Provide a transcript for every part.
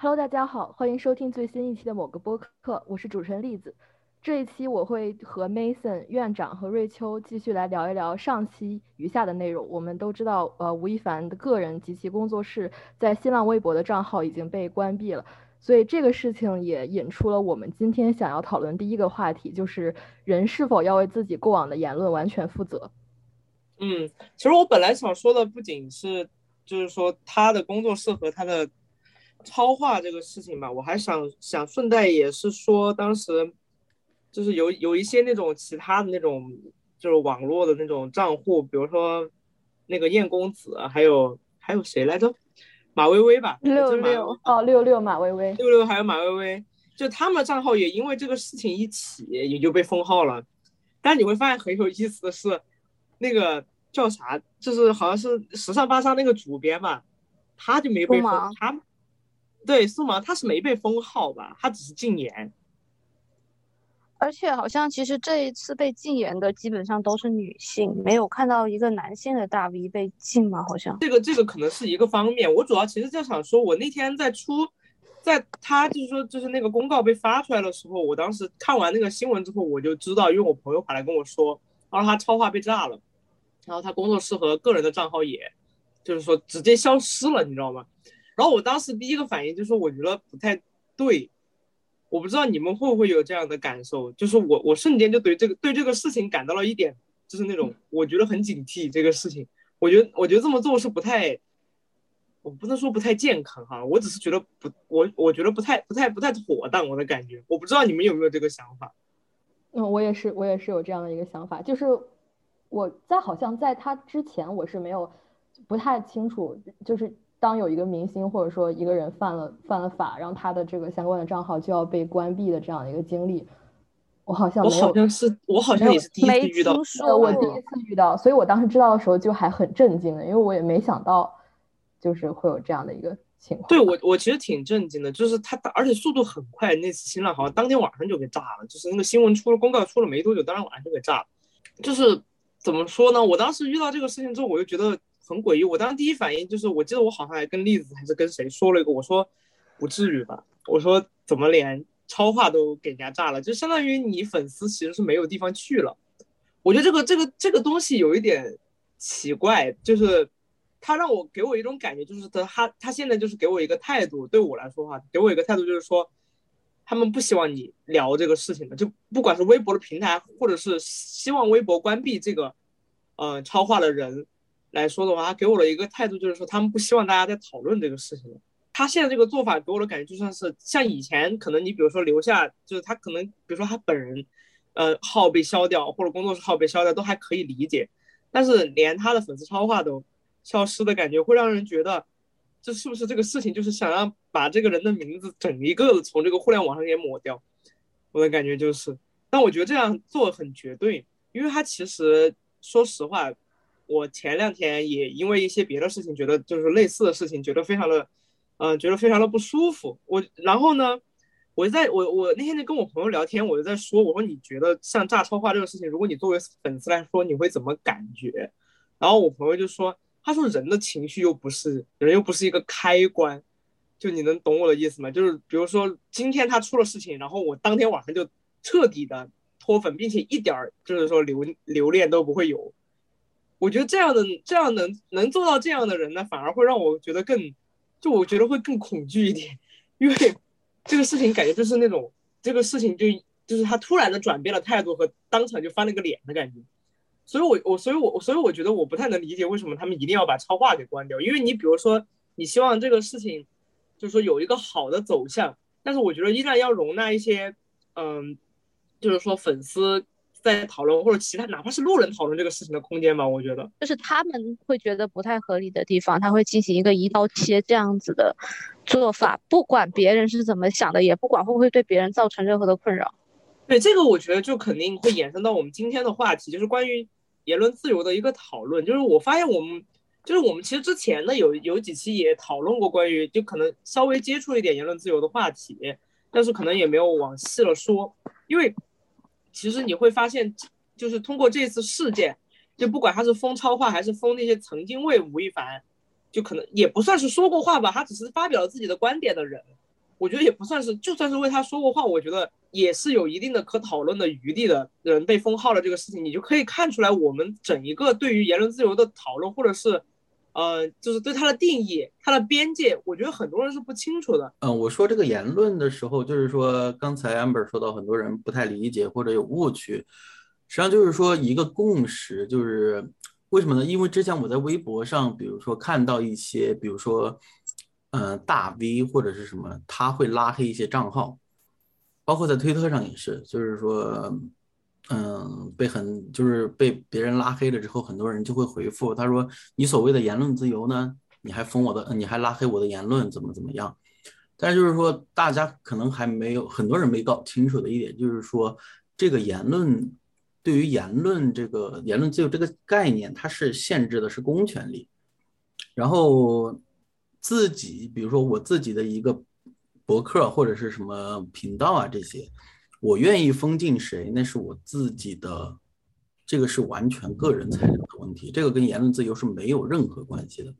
Hello，大家好，欢迎收听最新一期的某个播客，我是主持人栗子。这一期我会和 Mason 院长和瑞秋继续来聊一聊上期余下的内容。我们都知道，呃，吴亦凡的个人及其工作室在新浪微博的账号已经被关闭了，所以这个事情也引出了我们今天想要讨论第一个话题，就是人是否要为自己过往的言论完全负责。嗯，其实我本来想说的不仅是，就是说他的工作室和他的。超话这个事情吧，我还想想顺带也是说，当时就是有有一些那种其他的那种就是网络的那种账户，比如说那个燕公子，还有还有谁来着？马薇薇吧，六六哦，六六马薇薇，六六还有马薇薇，就他们的账号也因为这个事情一起也就被封号了。但你会发现很有意思的是，那个叫啥，就是好像是时尚芭莎那个主编吧，他就没被封，他。对，苏芒他是没被封号吧？他只是禁言，而且好像其实这一次被禁言的基本上都是女性，没有看到一个男性的大 V 被禁吗？好像这个这个可能是一个方面。我主要其实就想说，我那天在出，在他就是说就是那个公告被发出来的时候，我当时看完那个新闻之后，我就知道，因为我朋友跑来跟我说，然后他超话被炸了，然后他工作室和个人的账号也，就是说直接消失了，你知道吗？然后我当时第一个反应就是，我觉得不太对，我不知道你们会不会有这样的感受，就是我我瞬间就对这个对这个事情感到了一点，就是那种我觉得很警惕这个事情，我觉得我觉得这么做是不太，我不能说不太健康哈，我只是觉得不我我觉得不太不太不太妥当，我的感觉，我不知道你们有没有这个想法。嗯，我也是我也是有这样的一个想法，就是我在好像在他之前我是没有不太清楚，就是。当有一个明星或者说一个人犯了犯了法，然后他的这个相关的账号就要被关闭的这样的一个经历，我好像我好像是我好像也是第一次遇到，我第一次遇到，所以我当时知道的时候就还很震惊的，因为我也没想到就是会有这样的一个情况。对我我其实挺震惊的，就是他而且速度很快，那次新浪好像当天晚上就给炸了，就是那个新闻出了公告出了没多久，当天晚上就给炸了。就是怎么说呢？我当时遇到这个事情之后，我就觉得。很诡异，我当时第一反应就是，我记得我好像还跟栗子还是跟谁说了一个，我说不至于吧，我说怎么连超话都给人家炸了，就相当于你粉丝其实是没有地方去了。我觉得这个这个这个东西有一点奇怪，就是他让我给我一种感觉，就是他他现在就是给我一个态度，对我来说哈，给我一个态度就是说，他们不希望你聊这个事情的，就不管是微博的平台，或者是希望微博关闭这个，呃，超话的人。来说的话，他给我的一个态度就是说，他们不希望大家在讨论这个事情了。他现在这个做法给我的感觉，就算是像以前，可能你比如说留下，就是他可能，比如说他本人，呃，号被消掉或者工作室号被消掉，都还可以理解。但是连他的粉丝超话都消失的感觉，会让人觉得，这是不是这个事情就是想让把这个人的名字整一个从这个互联网上给抹掉？我的感觉就是，但我觉得这样做很绝对，因为他其实说实话。我前两天也因为一些别的事情，觉得就是类似的事情，觉得非常的，嗯，觉得非常的不舒服。我然后呢，我就在我我那天就跟我朋友聊天，我就在说，我说你觉得像炸超话这个事情，如果你作为粉丝来说，你会怎么感觉？然后我朋友就说，他说人的情绪又不是人又不是一个开关，就你能懂我的意思吗？就是比如说今天他出了事情，然后我当天晚上就彻底的脱粉，并且一点儿就是说留留恋都不会有。我觉得这样的这样能能做到这样的人呢，反而会让我觉得更，就我觉得会更恐惧一点，因为这个事情感觉就是那种这个事情就就是他突然的转变了态度和当场就翻了个脸的感觉，所以我我所以我所以我觉得我不太能理解为什么他们一定要把超话给关掉，因为你比如说你希望这个事情就是说有一个好的走向，但是我觉得依然要容纳一些嗯，就是说粉丝。在讨论或者其他哪怕是路人讨论这个事情的空间吧，我觉得就是他们会觉得不太合理的地方，他会进行一个一刀切这样子的做法，不管别人是怎么想的，也不管会不会对别人造成任何的困扰。对这个，我觉得就肯定会衍生到我们今天的话题，就是关于言论自由的一个讨论。就是我发现我们，就是我们其实之前呢有有几期也讨论过关于就可能稍微接触一点言论自由的话题，但是可能也没有往细了说，因为。其实你会发现，就是通过这次事件，就不管他是封超话还是封那些曾经为吴亦凡，就可能也不算是说过话吧，他只是发表了自己的观点的人，我觉得也不算是，就算是为他说过话，我觉得也是有一定的可讨论的余地的。人被封号了这个事情，你就可以看出来，我们整一个对于言论自由的讨论，或者是，呃，就是对它的定义、它的边界，我觉得很多人是不清楚的。嗯，我说这个言论的时候，就是说刚才 amber 说到很多人不太理解或者有误区，实际上就是说一个共识，就是为什么呢？因为之前我在微博上，比如说看到一些，比如说。嗯，大 V 或者是什么，他会拉黑一些账号，包括在推特上也是，就是说，嗯被很就是被别人拉黑了之后，很多人就会回复他说：“你所谓的言论自由呢？你还封我的，你还拉黑我的言论，怎么怎么样？”但是就是说，大家可能还没有很多人没搞清楚的一点，就是说，这个言论对于言论这个言论自由这个概念，它是限制的是公权力，然后。自己，比如说我自己的一个博客或者是什么频道啊，这些，我愿意封禁谁，那是我自己的，这个是完全个人财产的问题，这个跟言论自由是没有任何关系的。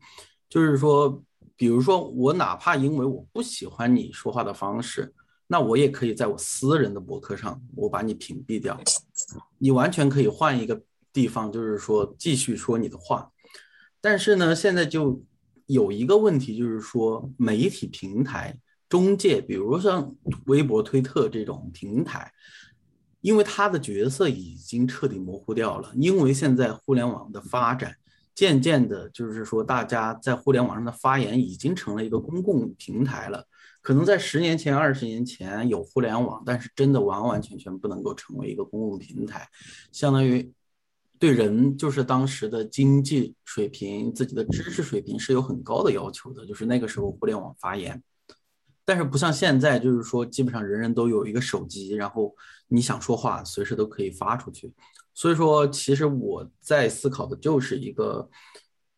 就是说，比如说我哪怕因为我不喜欢你说话的方式，那我也可以在我私人的博客上，我把你屏蔽掉，你完全可以换一个地方，就是说继续说你的话。但是呢，现在就。有一个问题就是说，媒体平台中介，比如像微博、推特这种平台，因为它的角色已经彻底模糊掉了。因为现在互联网的发展，渐渐的，就是说大家在互联网上的发言已经成了一个公共平台了。可能在十年前、二十年前有互联网，但是真的完完全全不能够成为一个公共平台，相当于。对人就是当时的经济水平、自己的知识水平是有很高的要求的。就是那个时候互联网发言，但是不像现在，就是说基本上人人都有一个手机，然后你想说话随时都可以发出去。所以说，其实我在思考的就是一个，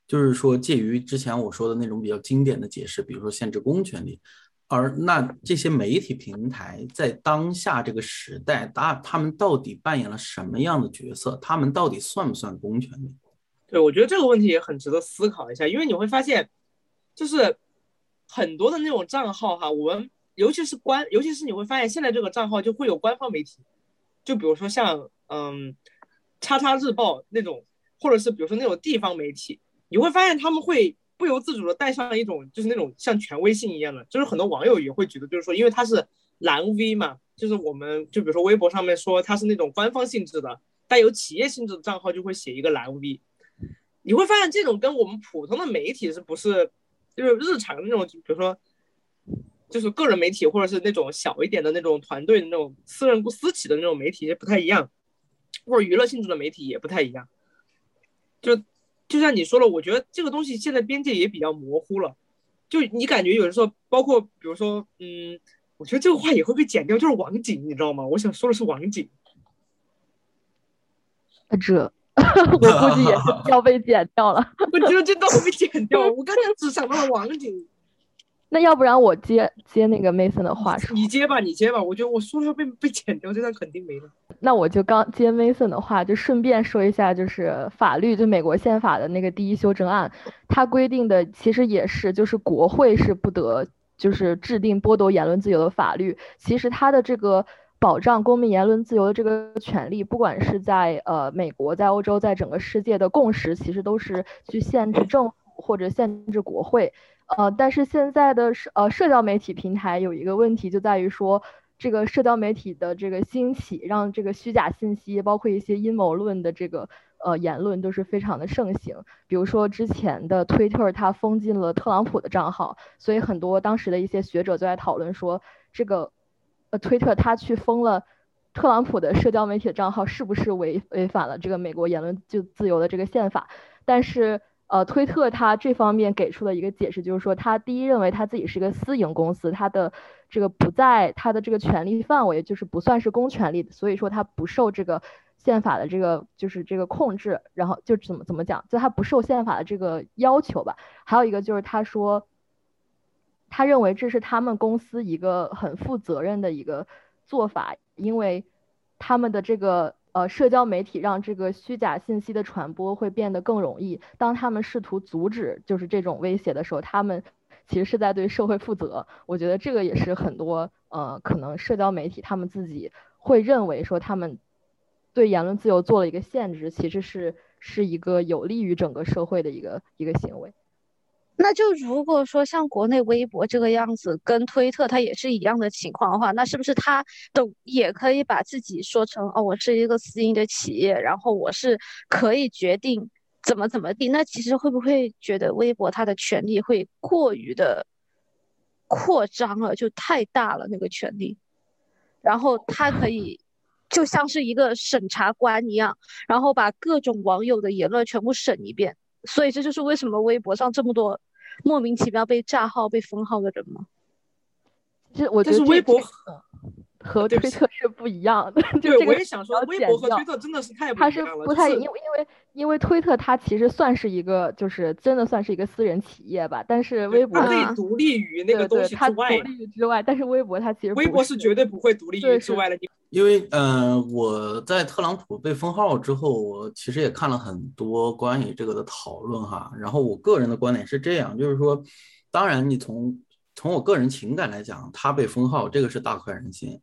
就是说介于之前我说的那种比较经典的解释，比如说限制公权力。而那这些媒体平台在当下这个时代，他他们到底扮演了什么样的角色？他们到底算不算公权力？对，我觉得这个问题也很值得思考一下，因为你会发现，就是很多的那种账号哈，我们尤其是官，尤其是你会发现现在这个账号就会有官方媒体，就比如说像嗯，叉叉日报那种，或者是比如说那种地方媒体，你会发现他们会。不由自主的带上一种就是那种像权威性一样的，就是很多网友也会觉得，就是说，因为他是蓝 V 嘛，就是我们就比如说微博上面说他是那种官方性质的，带有企业性质的账号就会写一个蓝 V。你会发现这种跟我们普通的媒体是不是就是日常的那种，比如说就是个人媒体或者是那种小一点的那种团队的那种私人私企的那种媒体也不太一样，或者娱乐性质的媒体也不太一样，就。就像你说了，我觉得这个东西现在边界也比较模糊了。就你感觉有的时候，包括比如说，嗯，我觉得这个话也会被剪掉，就是网警，你知道吗？我想说的是网警。这 我估计也是要被剪掉了。我觉得这都会被剪掉。我刚才只想到了网警。那要不然我接接那个 Mason 的话说，你接吧，你接吧。我觉得我说要被被剪掉，这段肯定没了。那我就刚接 Mason 的话，就顺便说一下，就是法律，就美国宪法的那个第一修正案，它规定的其实也是，就是国会是不得就是制定剥夺言论自由的法律。其实它的这个保障公民言论自由的这个权利，不管是在呃美国、在欧洲、在整个世界的共识，其实都是去限制政府或者限制国会。呃，但是现在的社呃社交媒体平台有一个问题，就在于说这个社交媒体的这个兴起，让这个虚假信息，包括一些阴谋论的这个呃言论都是非常的盛行。比如说之前的推特，它封禁了特朗普的账号，所以很多当时的一些学者就在讨论说，这个呃推特他去封了特朗普的社交媒体的账号，是不是违违反了这个美国言论就自由的这个宪法？但是。呃，推特他这方面给出的一个解释，就是说，他第一认为他自己是一个私营公司，他的这个不在他的这个权利范围，就是不算是公权力，所以说他不受这个宪法的这个就是这个控制，然后就怎么怎么讲，就他不受宪法的这个要求吧。还有一个就是他说，他认为这是他们公司一个很负责任的一个做法，因为他们的这个。呃，社交媒体让这个虚假信息的传播会变得更容易。当他们试图阻止就是这种威胁的时候，他们其实是在对社会负责。我觉得这个也是很多呃，可能社交媒体他们自己会认为说他们对言论自由做了一个限制，其实是是一个有利于整个社会的一个一个行为。那就如果说像国内微博这个样子，跟推特它也是一样的情况的话，那是不是它都也可以把自己说成哦，我是一个私营的企业，然后我是可以决定怎么怎么地？那其实会不会觉得微博它的权利会过于的扩张了，就太大了那个权利，然后它可以就像是一个审查官一样，然后把各种网友的言论全部审一遍。所以这就是为什么微博上这么多。莫名其妙被炸号、被封号的人吗？其实我觉得微博和 推特是不一样的。对，我也想说，微博和推特真的是太它是不太因为因为因为推特它其实算是一个就是真的算是一个私人企业吧，但是微博可以独立于那个东西之外。独立于之外，但是微博它其实微博是绝对不会独立于之外的。因为嗯，我在特朗普被封号之后，我其实也看了很多关于这个的讨论哈。然后我个人的观点是这样，就是说，当然你从从我个人情感来讲，他被封号这个是大快人心，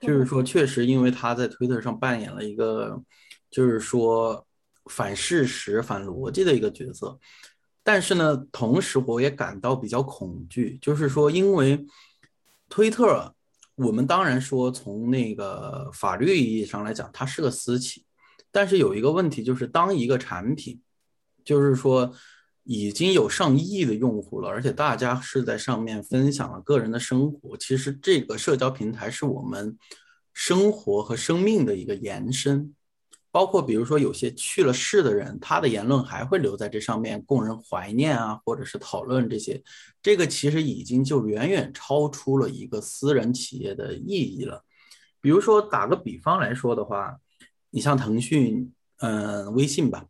就是说确实因为他在推特上扮演了一个就是说反事实、反逻辑的一个角色。但是呢，同时我也感到比较恐惧，就是说因为推特。我们当然说，从那个法律意义上来讲，它是个私企，但是有一个问题，就是当一个产品，就是说已经有上亿的用户了，而且大家是在上面分享了个人的生活，其实这个社交平台是我们生活和生命的一个延伸。包括比如说有些去了世的人，他的言论还会留在这上面供人怀念啊，或者是讨论这些，这个其实已经就远远超出了一个私人企业的意义了。比如说打个比方来说的话，你像腾讯，嗯，微信吧，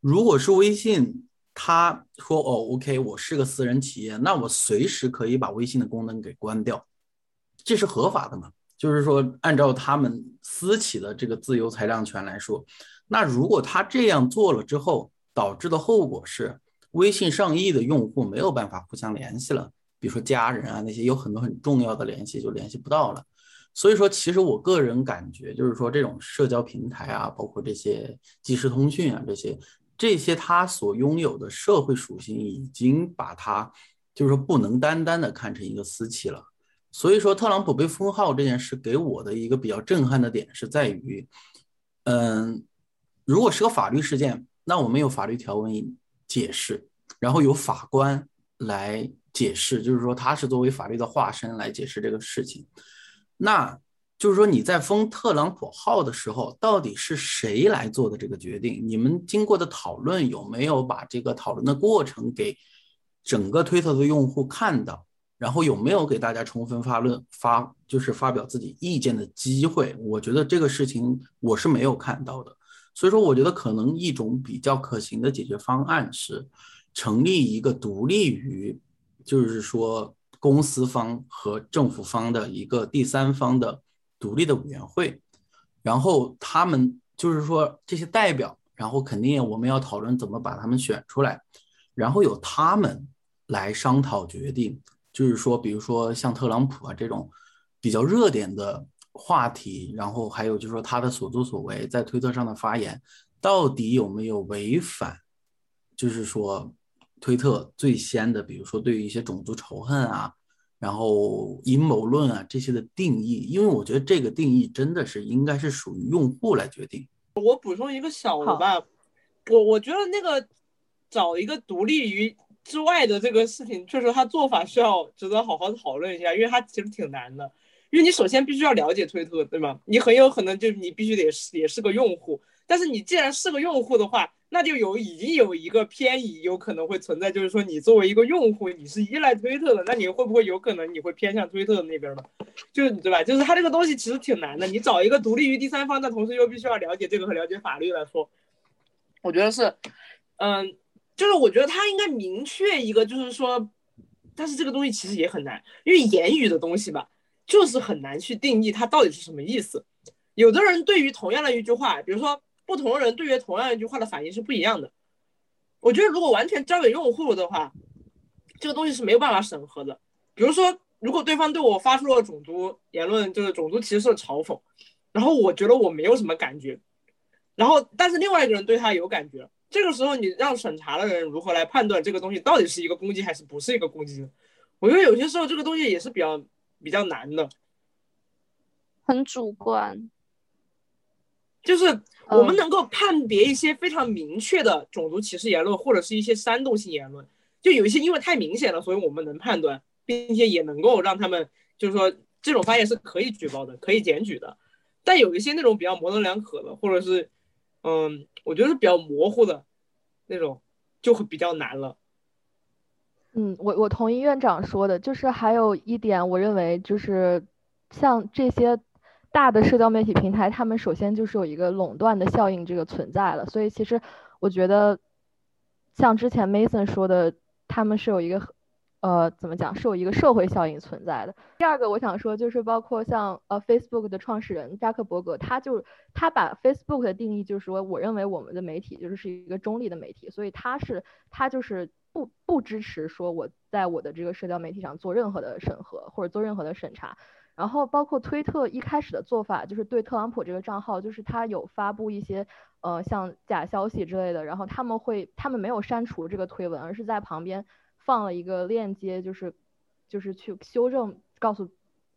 如果是微信，他说哦，OK，我是个私人企业，那我随时可以把微信的功能给关掉，这是合法的嘛？就是说，按照他们私企的这个自由裁量权来说，那如果他这样做了之后，导致的后果是，微信上亿的用户没有办法互相联系了，比如说家人啊那些有很多很重要的联系就联系不到了。所以说，其实我个人感觉，就是说这种社交平台啊，包括这些即时通讯啊这些，这些它所拥有的社会属性，已经把它就是说不能单单的看成一个私企了。所以说，特朗普被封号这件事给我的一个比较震撼的点是在于，嗯，如果是个法律事件，那我们有法律条文解释，然后有法官来解释，就是说他是作为法律的化身来解释这个事情。那就是说你在封特朗普号的时候，到底是谁来做的这个决定？你们经过的讨论有没有把这个讨论的过程给整个推特的用户看到？然后有没有给大家充分发论发就是发表自己意见的机会？我觉得这个事情我是没有看到的，所以说我觉得可能一种比较可行的解决方案是成立一个独立于就是说公司方和政府方的一个第三方的独立的委员会，然后他们就是说这些代表，然后肯定我们要讨论怎么把他们选出来，然后由他们来商讨决定。就是说，比如说像特朗普啊这种比较热点的话题，然后还有就是说他的所作所为，在推特上的发言，到底有没有违反？就是说，推特最先的，比如说对于一些种族仇恨啊，然后阴谋论啊这些的定义，因为我觉得这个定义真的是应该是属于用户来决定。我补充一个小的吧，我我觉得那个找一个独立于。之外的这个事情，确实他做法需要值得好好讨论一下，因为他其实挺难的。因为你首先必须要了解推特，对吗？你很有可能就是你必须得是也是个用户。但是你既然是个用户的话，那就有已经有一个偏移有可能会存在，就是说你作为一个用户，你是依赖推特的，那你会不会有可能你会偏向推特那边呢？就是对吧？就是他这个东西其实挺难的。你找一个独立于第三方，但同时又必须要了解这个和了解法律来说，我觉得是，嗯。就是我觉得他应该明确一个，就是说，但是这个东西其实也很难，因为言语的东西吧，就是很难去定义它到底是什么意思。有的人对于同样的一句话，比如说不同人对于同样一句话的反应是不一样的。我觉得如果完全交给用户的话，这个东西是没有办法审核的。比如说，如果对方对我发出了种族言论，就是种族歧视的嘲讽，然后我觉得我没有什么感觉，然后但是另外一个人对他有感觉，这个时候你让审查的人如何来判断这个东西到底是一个攻击还是不是一个攻击呢？我觉得有些时候这个东西也是比较比较难的，很主观。就是我们能够判别一些非常明确的种族歧视言论，或者是一些煽动性言论，就有一些因为太明显了，所以我们能判断，并且也能够让他们就是说这种发言是可以举报的，可以检举的。但有一些那种比较模棱两可的，或者是嗯，我觉得是比较模糊的那种，就会比较难了。嗯，我我同意院长说的，就是还有一点，我认为就是像这些大的社交媒体平台，他们首先就是有一个垄断的效应这个存在了，所以其实我觉得像之前 Mason 说的，他们是有一个呃怎么讲，是有一个社会效应存在的。第二个我想说就是包括像呃 Facebook 的创始人扎克伯格，他就他把 Facebook 的定义就是说，我认为我们的媒体就是一个中立的媒体，所以他是他就是。不不支持说我在我的这个社交媒体上做任何的审核或者做任何的审查，然后包括推特一开始的做法就是对特朗普这个账号，就是他有发布一些呃像假消息之类的，然后他们会他们没有删除这个推文，而是在旁边放了一个链接，就是就是去修正，告诉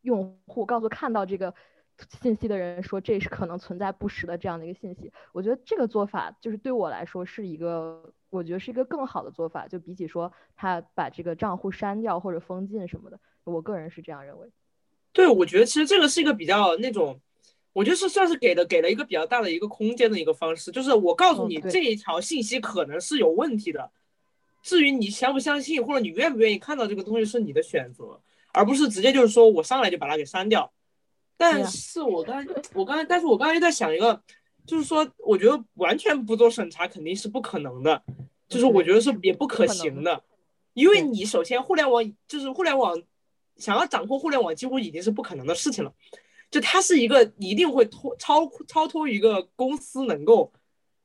用户，告诉看到这个信息的人说这是可能存在不实的这样的一个信息。我觉得这个做法就是对我来说是一个。我觉得是一个更好的做法，就比起说他把这个账户删掉或者封禁什么的，我个人是这样认为。对，我觉得其实这个是一个比较那种，我觉得是算是给的给了一个比较大的一个空间的一个方式，就是我告诉你这一条信息可能是有问题的，至于你相不相信或者你愿不愿意看到这个东西是你的选择，而不是直接就是说我上来就把它给删掉。但是我刚我刚才，但是我刚才又在想一个。就是说，我觉得完全不做审查肯定是不可能的，就是我觉得是也不可行的，因为你首先互联网就是互联网，想要掌控互联网几乎已经是不可能的事情了，就它是一个一定会脱超超脱一个公司能够，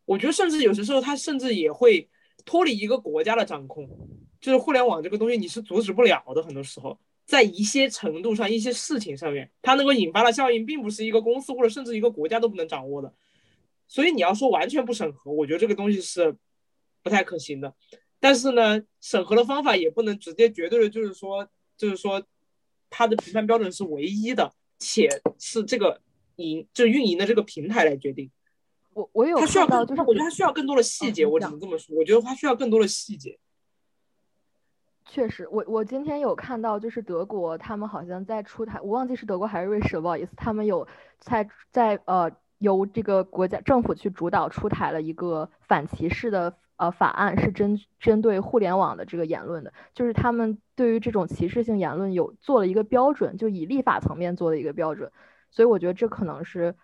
我觉得甚至有些时候它甚至也会脱离一个国家的掌控，就是互联网这个东西你是阻止不了的，很多时候在一些程度上一些事情上面，它能够引发的效应并不是一个公司或者甚至一个国家都不能掌握的。所以你要说完全不审核，我觉得这个东西是不太可行的。但是呢，审核的方法也不能直接绝对的，就是说，就是说，它的评判标准是唯一的，且是这个营就运营的这个平台来决定。我我有它需要更，就是我觉得它需要更多的细节。我只能这么说，我觉得它需要更多的细节。确实，我我今天有看到，就是德国他们好像在出台，我忘记是德国还是瑞士，不好意思，他们有在在呃。由这个国家政府去主导出台了一个反歧视的呃法案，是针针对互联网的这个言论的，就是他们对于这种歧视性言论有做了一个标准，就以立法层面做的一个标准，所以我觉得这可能是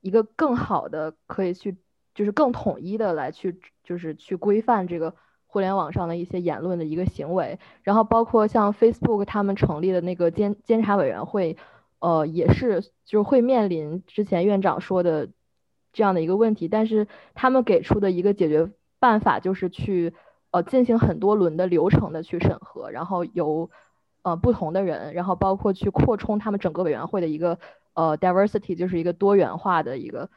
一个更好的可以去，就是更统一的来去，就是去规范这个互联网上的一些言论的一个行为，然后包括像 Facebook 他们成立的那个监监察委员会。呃，也是，就是会面临之前院长说的这样的一个问题，但是他们给出的一个解决办法就是去呃进行很多轮的流程的去审核，然后由呃不同的人，然后包括去扩充他们整个委员会的一个呃 diversity，就是一个多元化的一个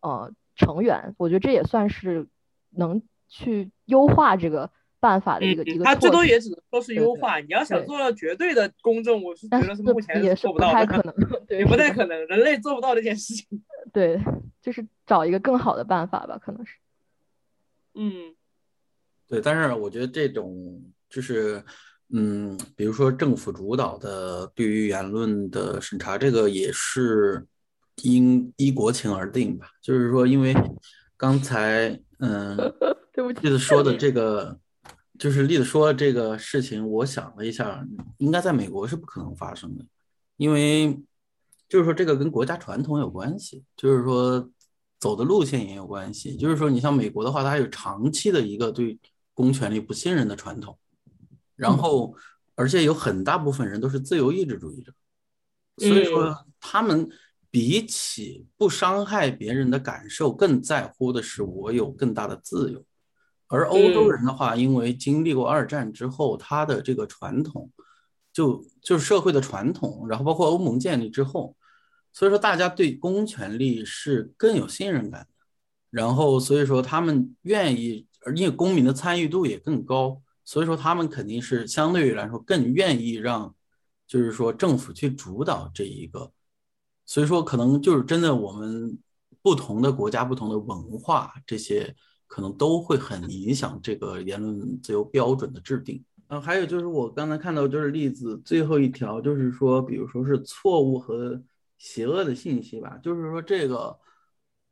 呃成员，我觉得这也算是能去优化这个。办法的一个一个，他最多也只能说是优化。你要想做到绝对的公正，我是觉得是目前也做不到的，不太可能，也不太可能，人类做不到这件事情。对，就是找一个更好的办法吧，可能是。嗯，对，但是我觉得这种就是，嗯，比如说政府主导的对于言论的审查，这个也是因依国情而定吧。就是说，因为刚才嗯，对不起，例子说的这个。就是例子说这个事情，我想了一下，应该在美国是不可能发生的，因为就是说这个跟国家传统有关系，就是说走的路线也有关系。就是说你像美国的话，它有长期的一个对公权力不信任的传统，然后而且有很大部分人都是自由意志主义者，所以说他们比起不伤害别人的感受，更在乎的是我有更大的自由。而欧洲人的话，因为经历过二战之后，他的这个传统，就就是社会的传统，然后包括欧盟建立之后，所以说大家对公权力是更有信任感的，然后所以说他们愿意，而因为公民的参与度也更高，所以说他们肯定是相对于来说更愿意让，就是说政府去主导这一个，所以说可能就是真的我们。不同的国家、不同的文化，这些可能都会很影响这个言论自由标准的制定。嗯，还有就是我刚才看到就是例子最后一条，就是说，比如说是错误和邪恶的信息吧，就是说这个，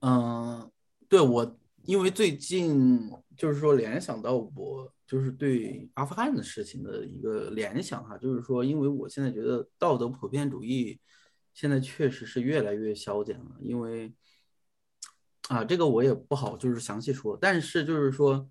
嗯，对我，因为最近就是说联想到我就是对阿富汗的事情的一个联想哈，就是说，因为我现在觉得道德普遍主义现在确实是越来越消减了，因为。啊，这个我也不好就是详细说，但是就是说，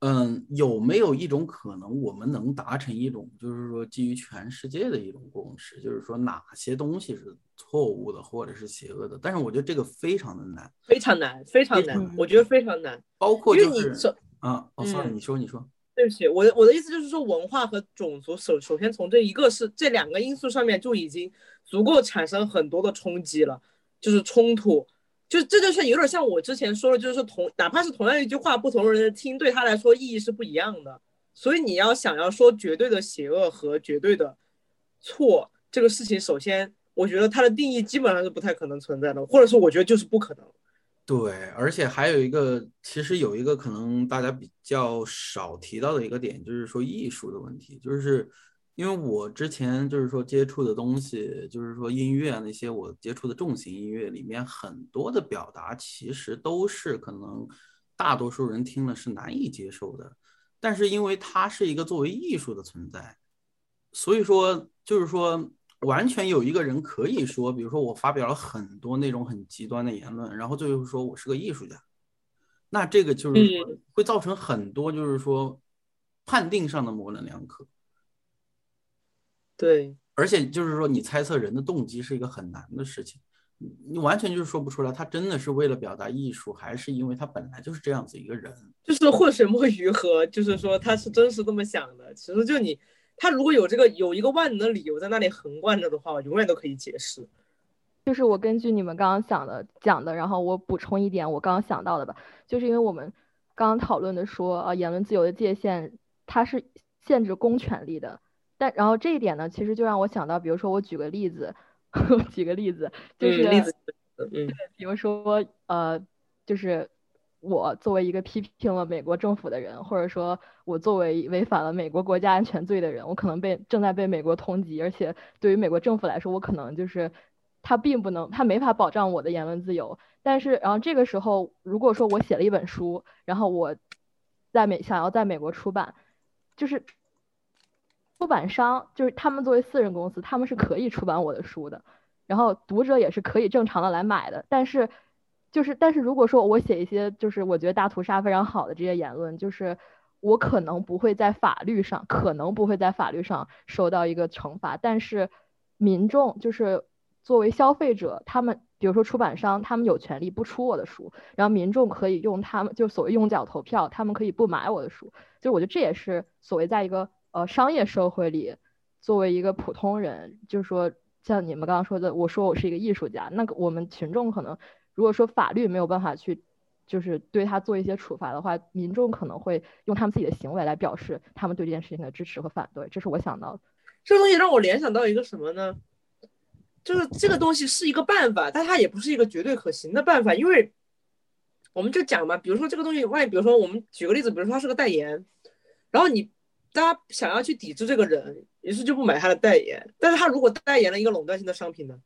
嗯，有没有一种可能，我们能达成一种就是说基于全世界的一种共识，就是说哪些东西是错误的或者是邪恶的？但是我觉得这个非常的难，非常难，非常难，我觉得非常难。包括就是啊，哦，sorry，你说你说，对不起，我的我的意思就是说，文化和种族首首先从这一个是这两个因素上面就已经足够产生很多的冲击了，就是冲突。就这就是有点像我之前说的，就是同哪怕是同样一句话，不同人听对他来说意义是不一样的。所以你要想要说绝对的邪恶和绝对的错这个事情，首先我觉得它的定义基本上是不太可能存在的，或者说我觉得就是不可能。对，而且还有一个，其实有一个可能大家比较少提到的一个点，就是说艺术的问题，就是。因为我之前就是说接触的东西，就是说音乐啊那些我接触的重型音乐里面很多的表达，其实都是可能大多数人听了是难以接受的。但是因为它是一个作为艺术的存在，所以说就是说完全有一个人可以说，比如说我发表了很多那种很极端的言论，然后最后说我是个艺术家，那这个就是会造成很多就是说判定上的模棱两可。对，而且就是说，你猜测人的动机是一个很难的事情，你完全就是说不出来，他真的是为了表达艺术，还是因为他本来就是这样子一个人，就是 浑水摸鱼和就是说他是真是这么想的。其实就你，他如果有这个有一个万能的理由在那里横贯着的话，我永远都可以解释。就是我根据你们刚刚想的讲的，然后我补充一点我刚刚想到的吧，就是因为我们刚刚讨论的说，呃，言论自由的界限它是限制公权力的。但然后这一点呢，其实就让我想到，比如说我举个例子，举个例子，就是例子，对，比如说呃，就是我作为一个批评了美国政府的人，或者说我作为违反了美国国家安全罪的人，我可能被正在被美国通缉，而且对于美国政府来说，我可能就是他并不能，他没法保障我的言论自由。但是然后这个时候，如果说我写了一本书，然后我在美想要在美国出版，就是。出版商就是他们作为私人公司，他们是可以出版我的书的，然后读者也是可以正常的来买的。但是，就是但是如果说我写一些就是我觉得大屠杀非常好的这些言论，就是我可能不会在法律上，可能不会在法律上受到一个惩罚。但是民众就是作为消费者，他们比如说出版商，他们有权利不出我的书，然后民众可以用他们就所谓用脚投票，他们可以不买我的书。就我觉得这也是所谓在一个。呃，商业社会里，作为一个普通人，就是说，像你们刚刚说的，我说我是一个艺术家，那个我们群众可能，如果说法律没有办法去，就是对他做一些处罚的话，民众可能会用他们自己的行为来表示他们对这件事情的支持和反对。这是我想到的。这个东西让我联想到一个什么呢？就是这个东西是一个办法，但它也不是一个绝对可行的办法，因为我们就讲嘛，比如说这个东西，万一比如说我们举个例子，比如说他是个代言，然后你。大家想要去抵制这个人，于是就不买他的代言。但是他如果代言了一个垄断性的商品呢？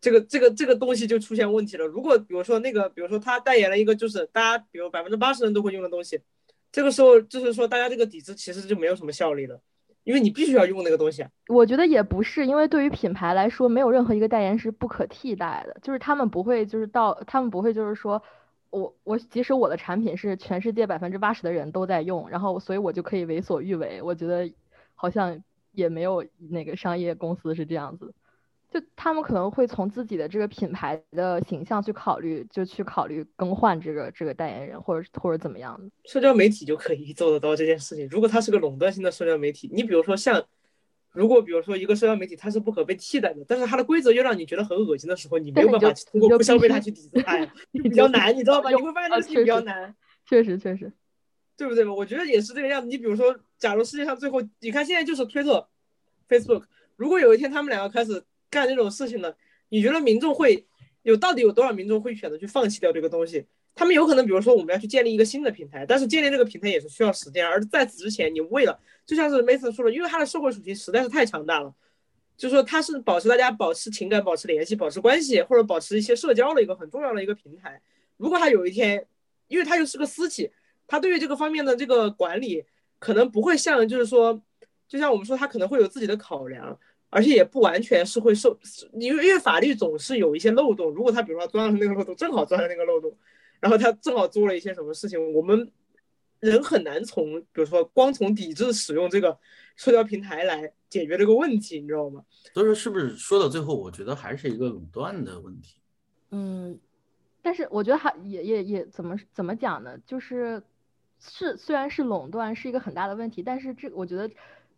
这个这个这个东西就出现问题了。如果比如说那个，比如说他代言了一个就是大家比如百分之八十人都会用的东西，这个时候就是说大家这个抵制其实就没有什么效力了，因为你必须要用那个东西。我觉得也不是，因为对于品牌来说，没有任何一个代言是不可替代的，就是他们不会就是到他们不会就是说。我我即使我的产品是全世界百分之八十的人都在用，然后所以我就可以为所欲为。我觉得好像也没有哪个商业公司是这样子。就他们可能会从自己的这个品牌的形象去考虑，就去考虑更换这个这个代言人，或者或者怎么样的。社交媒体就可以做得到这件事情。如果它是个垄断性的社交媒体，你比如说像，如果比如说一个社交媒体它是不可被替代的，但是它的规则又让你觉得很恶心的时候，你没有办法通过不消费它去抵制它呀，就比较难，你知道吧？你会发现这个事情比较难。确实确实，对不对吧？我觉得也是这个样子。你比如说，假如世界上最后，你看现在就是推特、Facebook，如果有一天他们两个开始。干这种事情了？你觉得民众会有到底有多少民众会选择去放弃掉这个东西？他们有可能，比如说我们要去建立一个新的平台，但是建立这个平台也是需要时间。而在此之前，你为了就像是 Mason 说的，因为它的社会属性实在是太强大了，就是说它是保持大家保持情感、保持联系、保持关系或者保持一些社交的一个很重要的一个平台。如果它有一天，因为它又是个私企，它对于这个方面的这个管理可能不会像就是说，就像我们说，它可能会有自己的考量。而且也不完全是会受，因为因为法律总是有一些漏洞。如果他比如说钻了那个漏洞，正好钻了那个漏洞，然后他正好做了一些什么事情，我们人很难从比如说光从抵制使用这个社交平台来解决这个问题，你知道吗？所以说是不是说到最后，我觉得还是一个垄断的问题。嗯，但是我觉得还也也也怎么怎么讲呢？就是是虽然是垄断是一个很大的问题，但是这我觉得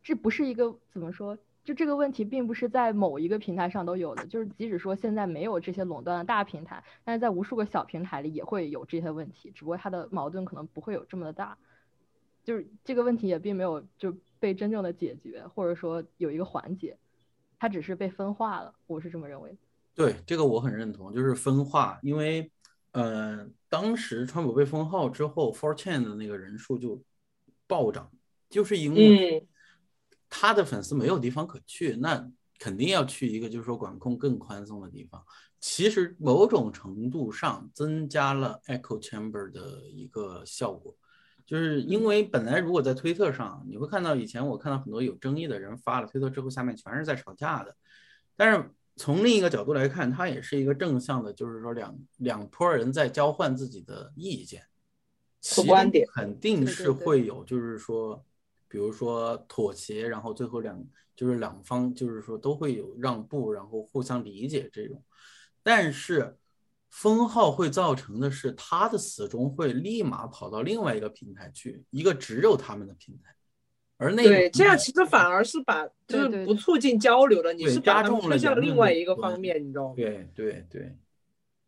这不是一个怎么说？就这个问题并不是在某一个平台上都有的，就是即使说现在没有这些垄断的大平台，但是在无数个小平台里也会有这些问题，只不过它的矛盾可能不会有这么的大，就是这个问题也并没有就被真正的解决，或者说有一个缓解，它只是被分化了，我是这么认为。对这个我很认同，就是分化，因为呃当时川普被封号之后，Four Chain 的那个人数就暴涨，就是因为。他的粉丝没有地方可去，那肯定要去一个就是说管控更宽松的地方。其实某种程度上增加了 echo chamber 的一个效果，就是因为本来如果在推特上，你会看到以前我看到很多有争议的人发了推特之后，下面全是在吵架的。但是从另一个角度来看，它也是一个正向的，就是说两两拨人在交换自己的意见，其观点肯定是会有，就是说。比如说妥协，然后最后两就是两方就是说都会有让步，然后互相理解这种。但是封号会造成的是他的死忠会立马跑到另外一个平台去，一个只有他们的平台。而那对这样其实反而是把就是不促进交流的，你是加重了向另外一个方面，你知道吗？对对对。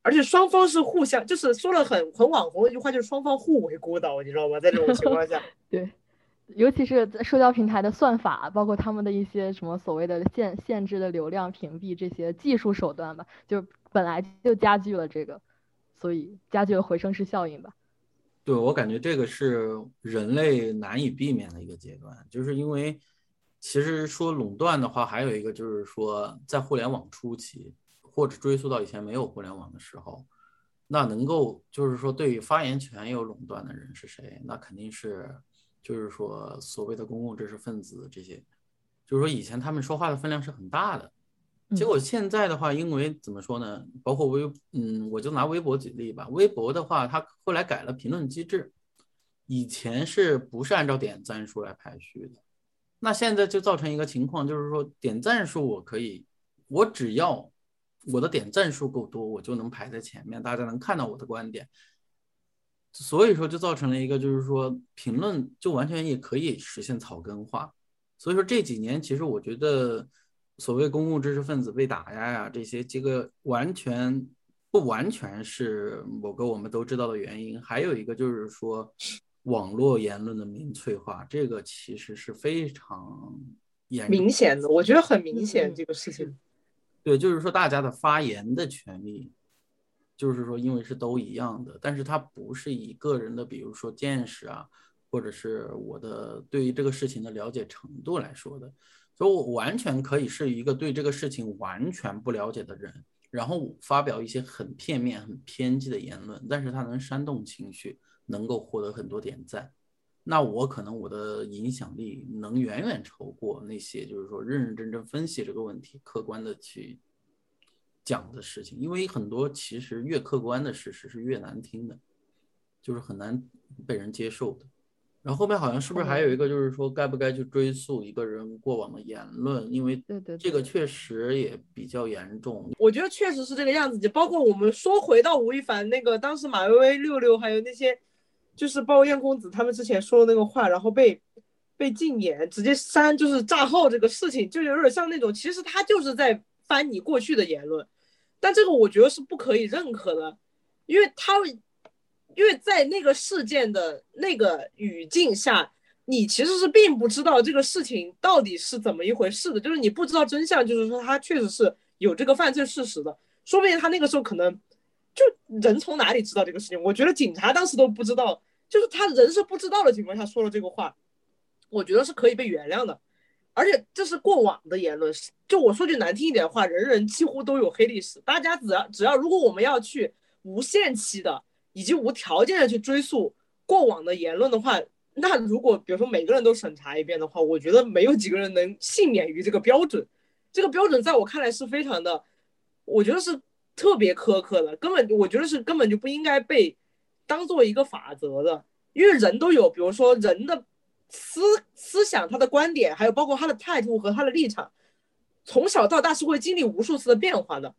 而且双方是互相，就是说了很很网红的一句话，就是双方互为孤岛，你知道吗？在这种情况下，对。尤其是在社交平台的算法，包括他们的一些什么所谓的限限制的流量屏蔽这些技术手段吧，就本来就加剧了这个，所以加剧了回声式效应吧。对我感觉这个是人类难以避免的一个阶段，就是因为其实说垄断的话，还有一个就是说在互联网初期，或者追溯到以前没有互联网的时候，那能够就是说对于发言权有垄断的人是谁？那肯定是。就是说，所谓的公共知识分子这些，就是说以前他们说话的分量是很大的，结果现在的话，因为怎么说呢？包括微，嗯，我就拿微博举例吧。微博的话，它后来改了评论机制，以前是不是按照点赞数来排序的？那现在就造成一个情况，就是说点赞数我可以，我只要我的点赞数够多，我就能排在前面，大家能看到我的观点。所以说，就造成了一个，就是说评论就完全也可以实现草根化。所以说这几年，其实我觉得所谓公共知识分子被打压呀，这些这个完全不完全是某个我们都知道的原因。还有一个就是说，网络言论的民粹化，这个其实是非常严明显的。我觉得很明显这个事情。对，就是说大家的发言的权利。就是说，因为是都一样的，但是它不是以个人的，比如说见识啊，或者是我的对于这个事情的了解程度来说的，所以我完全可以是一个对这个事情完全不了解的人，然后发表一些很片面、很偏激的言论，但是它能煽动情绪，能够获得很多点赞，那我可能我的影响力能远远超过那些就是说认认真真分析这个问题、客观的去。讲的事情，因为很多其实越客观的事实是越难听的，就是很难被人接受的。然后后面好像是不是还有一个，就是说该不该去追溯一个人过往的言论？因为对对，这个确实也比较严重。我觉得确实是这个样子，就包括我们说回到吴亦凡那个当时马薇薇、六六还有那些，就是包括燕公子他们之前说的那个话，然后被被禁言，直接删，就是炸号这个事情，就有点像那种，其实他就是在翻你过去的言论，但这个我觉得是不可以认可的，因为他。因为在那个事件的那个语境下，你其实是并不知道这个事情到底是怎么一回事的，就是你不知道真相，就是说他确实是有这个犯罪事实的，说不定他那个时候可能就人从哪里知道这个事情？我觉得警察当时都不知道，就是他人是不知道的情况下说了这个话，我觉得是可以被原谅的，而且这是过往的言论，就我说句难听一点的话，人人几乎都有黑历史，大家只要只要如果我们要去无限期的。以及无条件的去追溯过往的言论的话，那如果比如说每个人都审查一遍的话，我觉得没有几个人能幸免于这个标准。这个标准在我看来是非常的，我觉得是特别苛刻的，根本我觉得是根本就不应该被当做一个法则的。因为人都有，比如说人的思思想、他的观点，还有包括他的态度和他的立场，从小到大是会经历无数次的变化的，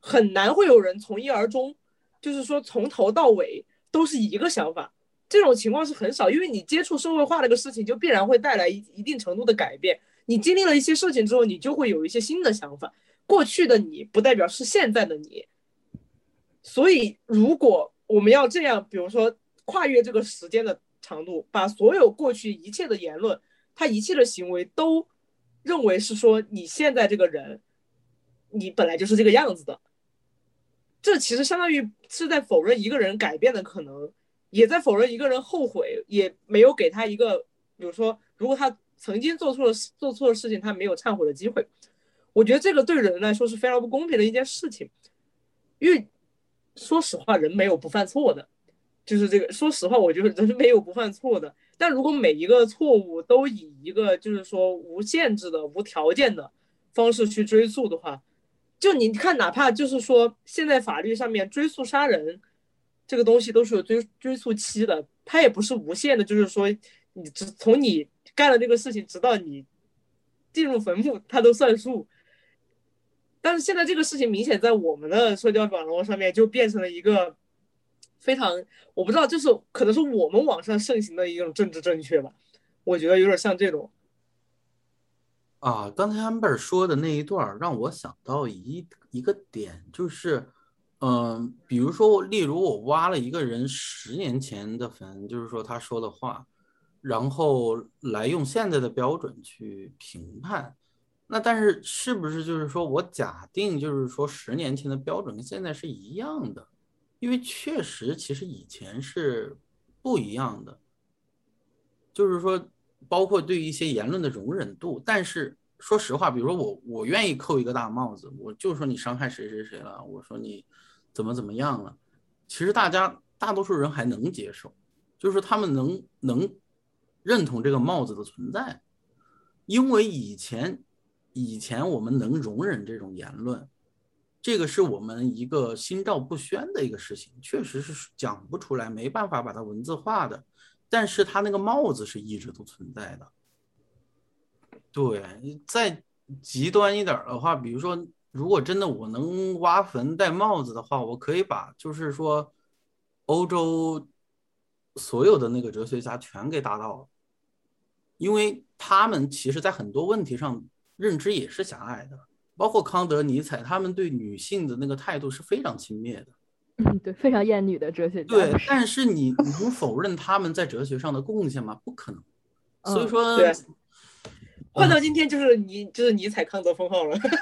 很难会有人从一而终。就是说，从头到尾都是一个想法，这种情况是很少，因为你接触社会化这个事情，就必然会带来一一定程度的改变。你经历了一些事情之后，你就会有一些新的想法。过去的你不代表是现在的你，所以如果我们要这样，比如说跨越这个时间的长度，把所有过去一切的言论，他一切的行为都认为是说你现在这个人，你本来就是这个样子的。这其实相当于是在否认一个人改变的可能，也在否认一个人后悔，也没有给他一个，比如说，如果他曾经做错了做错的事情，他没有忏悔的机会。我觉得这个对人来说是非常不公平的一件事情，因为说实话，人没有不犯错的，就是这个。说实话，我觉得人没有不犯错的。但如果每一个错误都以一个就是说无限制的、无条件的方式去追溯的话，就你看，哪怕就是说，现在法律上面追溯杀人这个东西都是有追追溯期的，它也不是无限的，就是说你只从你干了这个事情，直到你进入坟墓，它都算数。但是现在这个事情明显在我们的社交网络上面就变成了一个非常，我不知道，就是可能是我们网上盛行的一种政治正确吧，我觉得有点像这种。啊，刚才 amber 说的那一段让我想到一一个点，就是，嗯，比如说，例如我挖了一个人十年前的坟，就是说他说的话，然后来用现在的标准去评判，那但是是不是就是说我假定就是说十年前的标准跟现在是一样的？因为确实其实以前是不一样的，就是说。包括对一些言论的容忍度，但是说实话，比如说我我愿意扣一个大帽子，我就说你伤害谁谁谁了，我说你怎么怎么样了，其实大家大多数人还能接受，就是他们能能认同这个帽子的存在，因为以前以前我们能容忍这种言论，这个是我们一个心照不宣的一个事情，确实是讲不出来，没办法把它文字化的。但是他那个帽子是一直都存在的。对，再极端一点的话，比如说，如果真的我能挖坟戴帽子的话，我可以把就是说，欧洲所有的那个哲学家全给打倒，因为他们其实在很多问题上认知也是狭隘的，包括康德、尼采，他们对女性的那个态度是非常轻蔑的。嗯，对，非常厌女的哲学家。对，但是你能否认他们在哲学上的贡献吗？不可能。所以说，对，换到今天就是尼，就是尼采、康德封号了。就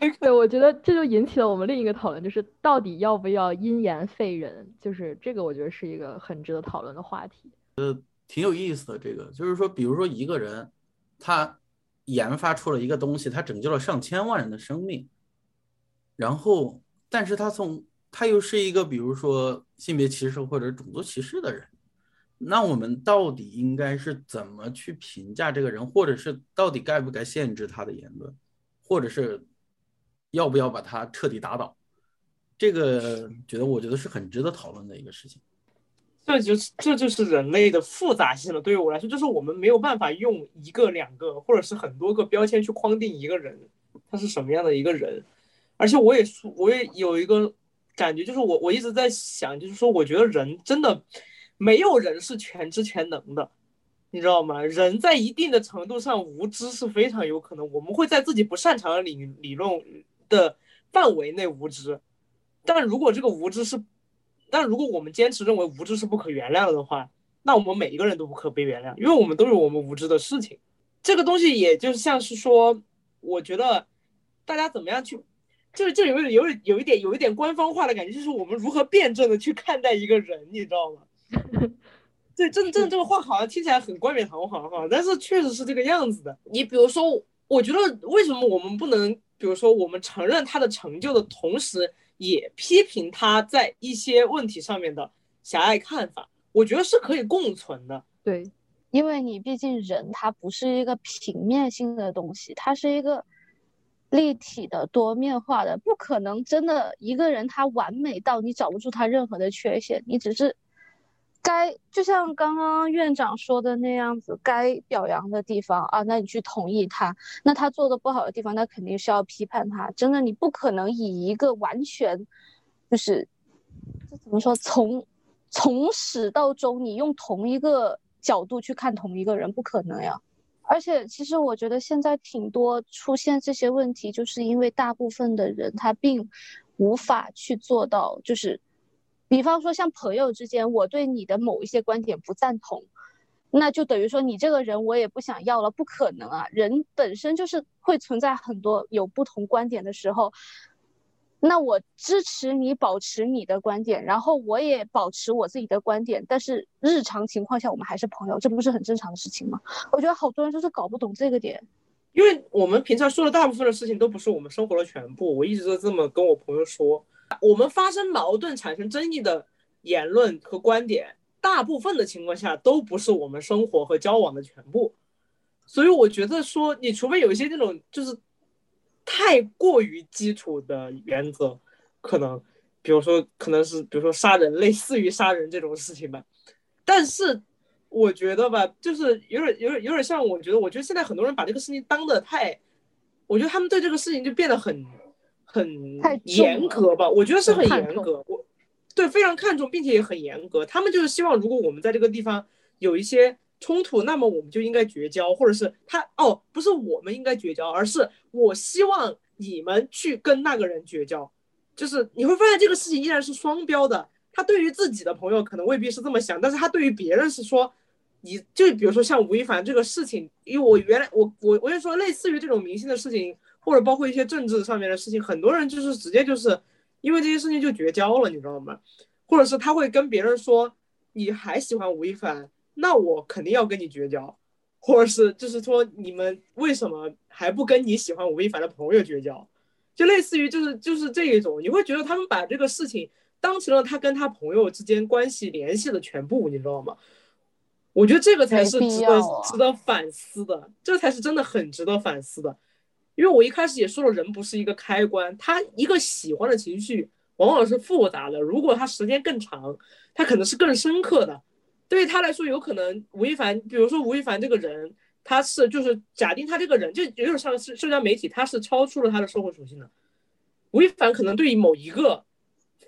是对，我觉得这就引起了我们另一个讨论，就是到底要不要因言废人？就是这个，我觉得是一个很值得讨论的话题。呃，挺有意思的。这个就是说，比如说一个人，他研发出了一个东西，他拯救了上千万人的生命，然后，但是他从他又是一个，比如说性别歧视或者种族歧视的人，那我们到底应该是怎么去评价这个人，或者是到底该不该限制他的言论，或者是要不要把他彻底打倒？这个觉得，我觉得是很值得讨论的一个事情。这就是这就是人类的复杂性了。对于我来说，就是我们没有办法用一个、两个或者是很多个标签去框定一个人，他是什么样的一个人。而且我也，我也有一个感觉，就是我我一直在想，就是说，我觉得人真的没有人是全知全能的，你知道吗？人在一定的程度上无知是非常有可能，我们会在自己不擅长的理理论的范围内无知，但如果这个无知是，但如果我们坚持认为无知是不可原谅的话，那我们每一个人都不可被原谅，因为我们都有我们无知的事情。这个东西也就像是说，我觉得大家怎么样去。就是就有点有有一点有一点官方化的感觉，就是我们如何辩证的去看待一个人，你知道吗？对，真真这个话好像听起来很冠冕堂皇哈，但是确实是这个样子的。你比如说，我觉得为什么我们不能，比如说我们承认他的成就的同时，也批评他在一些问题上面的狭隘看法？我觉得是可以共存的。对，因为你毕竟人他不是一个平面性的东西，他是一个。立体的、多面化的，不可能真的一个人他完美到你找不出他任何的缺陷，你只是该就像刚刚院长说的那样子，该表扬的地方啊，那你去同意他；那他做的不好的地方，那肯定是要批判他。真的，你不可能以一个完全就是怎么说，从从始到终，你用同一个角度去看同一个人，不可能呀。而且，其实我觉得现在挺多出现这些问题，就是因为大部分的人他并无法去做到，就是，比方说像朋友之间，我对你的某一些观点不赞同，那就等于说你这个人我也不想要了，不可能啊！人本身就是会存在很多有不同观点的时候。那我支持你保持你的观点，然后我也保持我自己的观点，但是日常情况下我们还是朋友，这不是很正常的事情吗？我觉得好多人就是搞不懂这个点，因为我们平常说的大部分的事情都不是我们生活的全部。我一直都这么跟我朋友说，我们发生矛盾、产生争议的言论和观点，大部分的情况下都不是我们生活和交往的全部。所以我觉得说，你除非有一些那种就是。太过于基础的原则，可能，比如说，可能是比如说杀人，类似于杀人这种事情吧。但是，我觉得吧，就是有点、有点、有点像，我觉得，我觉得现在很多人把这个事情当的太，我觉得他们对这个事情就变得很、很严格吧。我觉得是很严格，我对非常看重，并且也很严格。他们就是希望，如果我们在这个地方有一些。冲突，那么我们就应该绝交，或者是他哦，不是我们应该绝交，而是我希望你们去跟那个人绝交。就是你会发现这个事情依然是双标的。他对于自己的朋友可能未必是这么想，但是他对于别人是说，你就比如说像吴亦凡这个事情，因为我原来我我我就说类似于这种明星的事情，或者包括一些政治上面的事情，很多人就是直接就是因为这些事情就绝交了，你知道吗？或者是他会跟别人说，你还喜欢吴亦凡？那我肯定要跟你绝交，或者是就是说你们为什么还不跟你喜欢吴亦凡的朋友绝交？就类似于就是就是这一种，你会觉得他们把这个事情当成了他跟他朋友之间关系联系的全部，你知道吗？我觉得这个才是值得值得反思的，这才是真的很值得反思的。因为我一开始也说了，人不是一个开关，他一个喜欢的情绪往往是复杂的，如果他时间更长，他可能是更深刻的。对于他来说，有可能吴亦凡，比如说吴亦凡这个人，他是就是假定他这个人就有点像是社交媒体，他是超出了他的社会属性的。吴亦凡可能对于某一个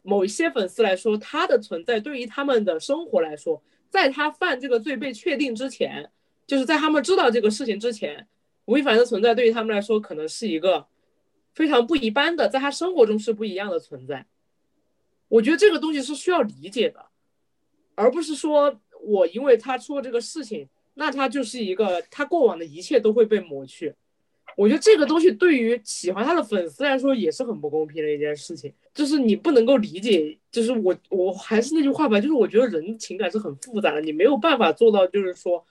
某一些粉丝来说，他的存在对于他们的生活来说，在他犯这个罪被确定之前，就是在他们知道这个事情之前，吴亦凡的存在对于他们来说可能是一个非常不一般的，在他生活中是不一样的存在。我觉得这个东西是需要理解的，而不是说。我因为他出了这个事情，那他就是一个他过往的一切都会被抹去。我觉得这个东西对于喜欢他的粉丝来说也是很不公平的一件事情。就是你不能够理解，就是我我还是那句话吧，就是我觉得人情感是很复杂的，你没有办法做到，就是说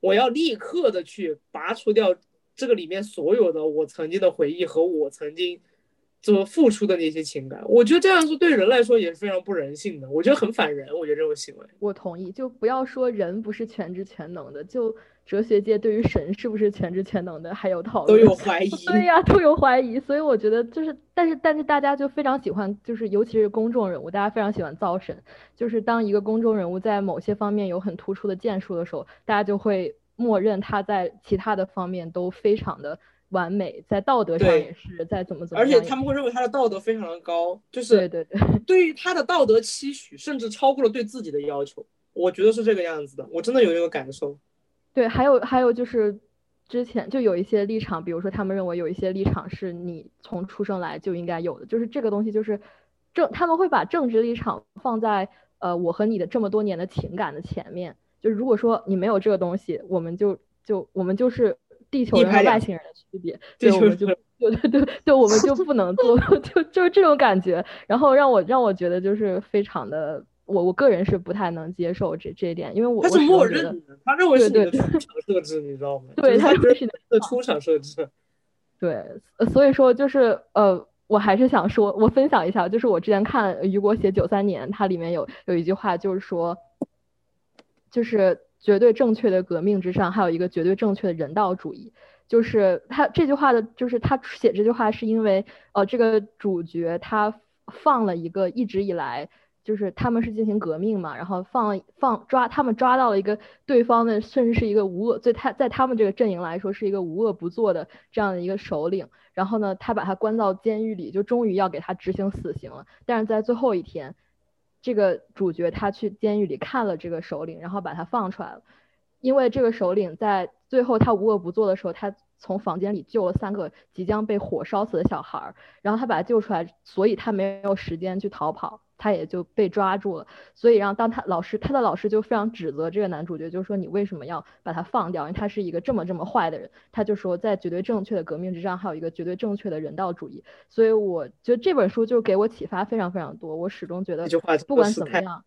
我要立刻的去拔除掉这个里面所有的我曾经的回忆和我曾经怎么付出的那些情感，我觉得这样是对人来说也是非常不人性的，我觉得很反人。我觉得这种行为，我同意。就不要说人不是全知全能的，就哲学界对于神是不是全知全能的还有讨论，都 有怀疑。对呀，都有怀疑。所以我觉得就是，但是但是大家就非常喜欢，就是尤其是公众人物，大家非常喜欢造神。就是当一个公众人物在某些方面有很突出的建树的时候，大家就会。默认他在其他的方面都非常的完美，在道德上也是，在怎么怎么，而且他们会认为他的道德非常的高，就是对对对，对于他的道德期许，甚至超过了对自己的要求，我觉得是这个样子的，我真的有这个感受。对，还有还有就是之前就有一些立场，比如说他们认为有一些立场是你从出生来就应该有的，就是这个东西就是政他们会把政治立场放在呃我和你的这么多年的情感的前面。就如果说你没有这个东西，我们就就我们就是地球人和外星人的区别，对，我们就对对对对，我们就不能做，就就是这种感觉，然后让我让我觉得就是非常的，我我个人是不太能接受这这一点，因为我他是默认的，他认为是你的出场设置，你知道吗？对，他认为是你的出场设置。对，所以说就是呃，我还是想说，我分享一下，就是我之前看雨果写九三年，它里面有有一句话，就是说。就是绝对正确的革命之上，还有一个绝对正确的人道主义。就是他这句话的，就是他写这句话是因为，呃，这个主角他放了一个一直以来，就是他们是进行革命嘛，然后放放抓他们抓到了一个对方的，甚至是一个无恶，在他在他们这个阵营来说是一个无恶不作的这样的一个首领。然后呢，他把他关到监狱里，就终于要给他执行死刑了。但是在最后一天。这个主角他去监狱里看了这个首领，然后把他放出来了。因为这个首领在最后他无恶不作的时候，他从房间里救了三个即将被火烧死的小孩儿，然后他把他救出来，所以他没有时间去逃跑。他也就被抓住了，所以让当他老师，他的老师就非常指责这个男主角，就是说你为什么要把他放掉？因为他是一个这么这么坏的人。他就说，在绝对正确的革命之上，还有一个绝对正确的人道主义。所以我觉得这本书就给我启发非常非常多。我始终觉得，不管怎么样，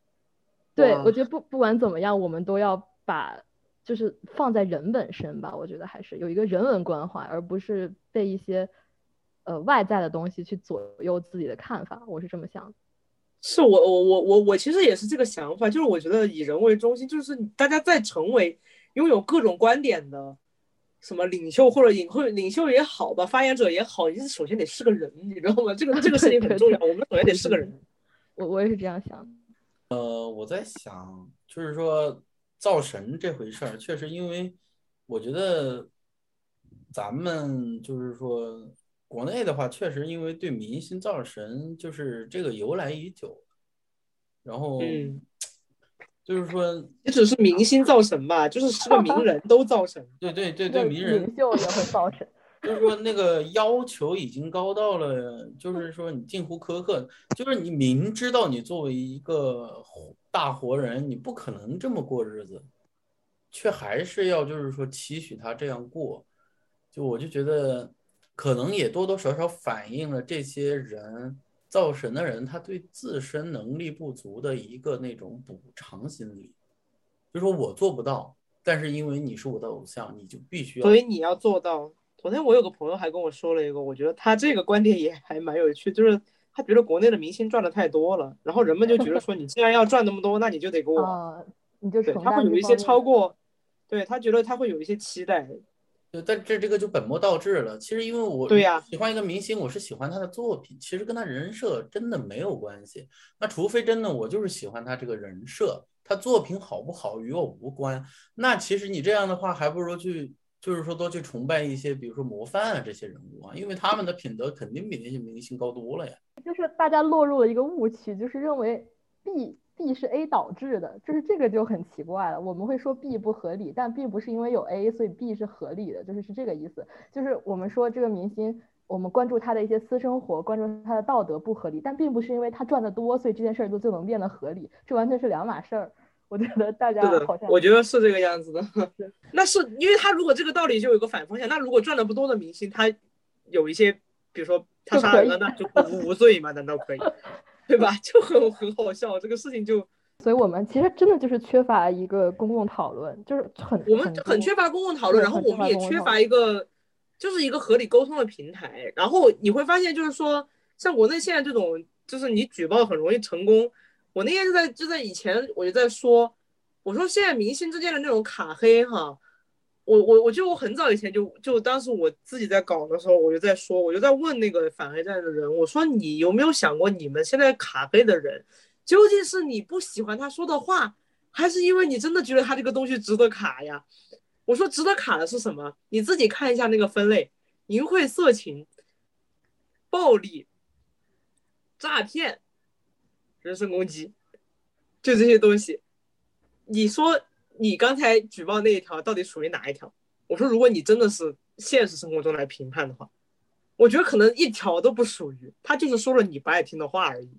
对我觉得不不管怎么样，我们都要把就是放在人本身吧。我觉得还是有一个人文关怀，而不是被一些呃外在的东西去左右自己的看法。我是这么想的。是我我我我我其实也是这个想法，就是我觉得以人为中心，就是大家在成为拥有各种观点的什么领袖或者领会领袖也好吧，发言者也好，你首先得是个人，你知道吗？这个这个事情很重要，我们首先得是个人。我我也是这样想。呃，我在想，就是说造神这回事儿，确实因为我觉得咱们就是说。国内的话，确实因为对明星造神就是这个由来已久，然后 就是说，也只是明星造神吧，就是是个名人都造神。对对对对，名人领袖也会造神。就是说那个要求已经高到了，就是说你近乎苛刻，就是你明知道你作为一个大活人，你不可能这么过日子，却还是要就是说期许他这样过，就我就觉得。可能也多多少少反映了这些人造神的人，他对自身能力不足的一个那种补偿心理，就说我做不到，但是因为你是我的偶像，你就必须要，所以你要做到。昨天我有个朋友还跟我说了一个，我觉得他这个观点也还蛮有趣，就是他觉得国内的明星赚的太多了，然后人们就觉得说，你既然要赚那么多，那你就得给我，你就他会有一些超过，对他觉得他会有一些期待。但这这个就本末倒置了。其实因为我对呀喜欢一个明星，我是喜欢他的作品，其实跟他人设真的没有关系。那除非真的我就是喜欢他这个人设，他作品好不好与我无关。那其实你这样的话，还不如去就是说多去崇拜一些，比如说模范啊这些人物啊，因为他们的品德肯定比那些明星高多了呀。就是大家落入了一个误区，就是认为 B。B 是 A 导致的，就是这个就很奇怪了。我们会说 B 不合理，但并不是因为有 A 所以 B 是合理的，就是是这个意思。就是我们说这个明星，我们关注他的一些私生活，关注他的道德不合理，但并不是因为他赚的多，所以这件事儿就就能变得合理，这完全是两码事儿。我觉得大家好像我觉得是这个样子的。那是因为他如果这个道理就有个反方向，那如果赚的不多的明星，他有一些，比如说他杀人了，那就无无罪嘛？难道可以？对吧？就很很好笑，这个事情就，所以我们其实真的就是缺乏一个公共讨论，就是很我们很缺乏公共讨论，然后我们也缺乏一个就是一个合理沟通的平台。然后你会发现，就是说像国内现在这种，就是你举报很容易成功。我那天就在就在以前我就在说，我说现在明星之间的那种卡黑哈，我我我就我很早以前就就当时我自己在搞的时候，我就在说，我就在问那个反黑站的人，我说你有没有想过，你们现在卡黑的人，究竟是你不喜欢他说的话，还是因为你真的觉得他这个东西值得卡呀？我说值得卡的是什么？你自己看一下那个分类：淫秽、色情、暴力、诈骗、人身攻击，就这些东西。你说你刚才举报那一条到底属于哪一条？我说，如果你真的是现实生活中来评判的话，我觉得可能一条都不属于，他就是说了你不爱听的话而已。